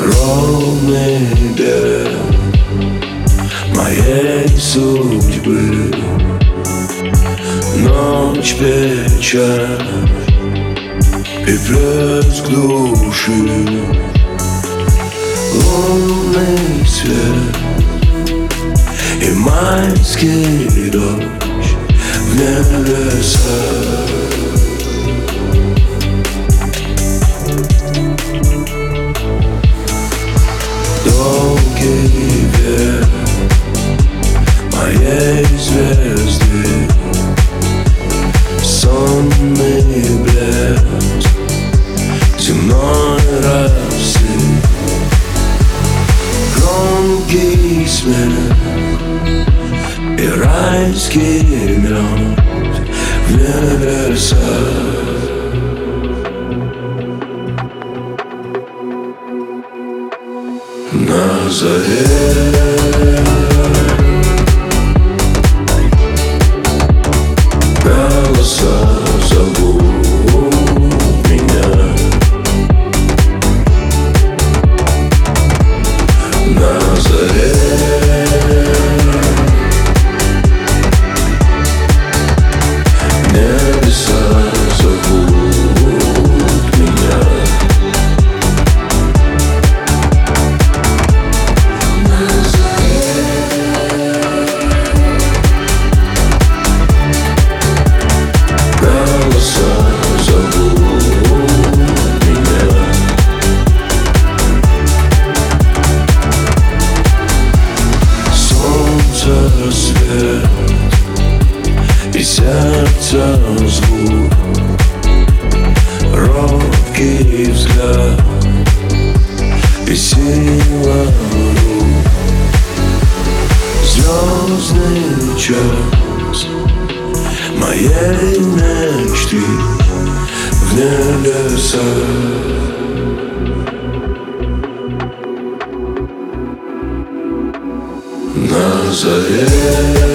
Ровный берег моей судьбы. Ночь печаль и плеск души. Лунный свет и майский дождь в небесах Your eyes kidding me on Viene versa заре Голоса зовут меня На заре Небеса Солнце свет и сердце звук Робкий взгляд и сила рук. Звездный час моей мечты в небесах заре